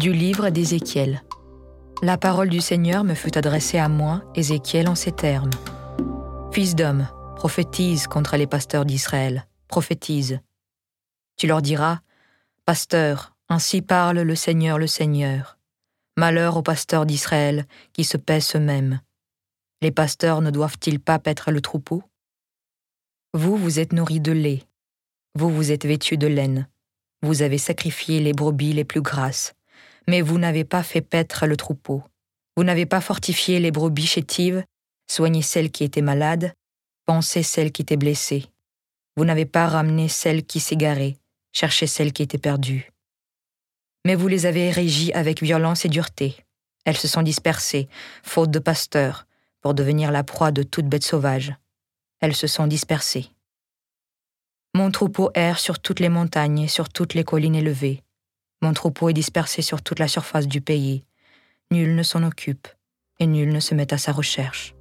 Du livre d'Ézéchiel. La parole du Seigneur me fut adressée à moi, Ézéchiel, en ces termes. Fils d'homme, prophétise contre les pasteurs d'Israël, prophétise. Tu leur diras, Pasteur, ainsi parle le Seigneur le Seigneur. Malheur aux pasteurs d'Israël qui se paissent eux-mêmes. Les pasteurs ne doivent-ils pas paître le troupeau? Vous, vous êtes nourris de lait. Vous, vous êtes vêtus de laine. Vous avez sacrifié les brebis les plus grasses mais vous n'avez pas fait paître le troupeau. Vous n'avez pas fortifié les brebis chétives, soigné celles qui étaient malades, pensé celles qui étaient blessées. Vous n'avez pas ramené celles qui s'égaraient, cherché celles qui étaient perdues. Mais vous les avez régies avec violence et dureté. Elles se sont dispersées, faute de pasteurs, pour devenir la proie de toute bête sauvage. Elles se sont dispersées. Mon troupeau erre sur toutes les montagnes et sur toutes les collines élevées. Mon troupeau est dispersé sur toute la surface du pays. Nul ne s'en occupe, et nul ne se met à sa recherche.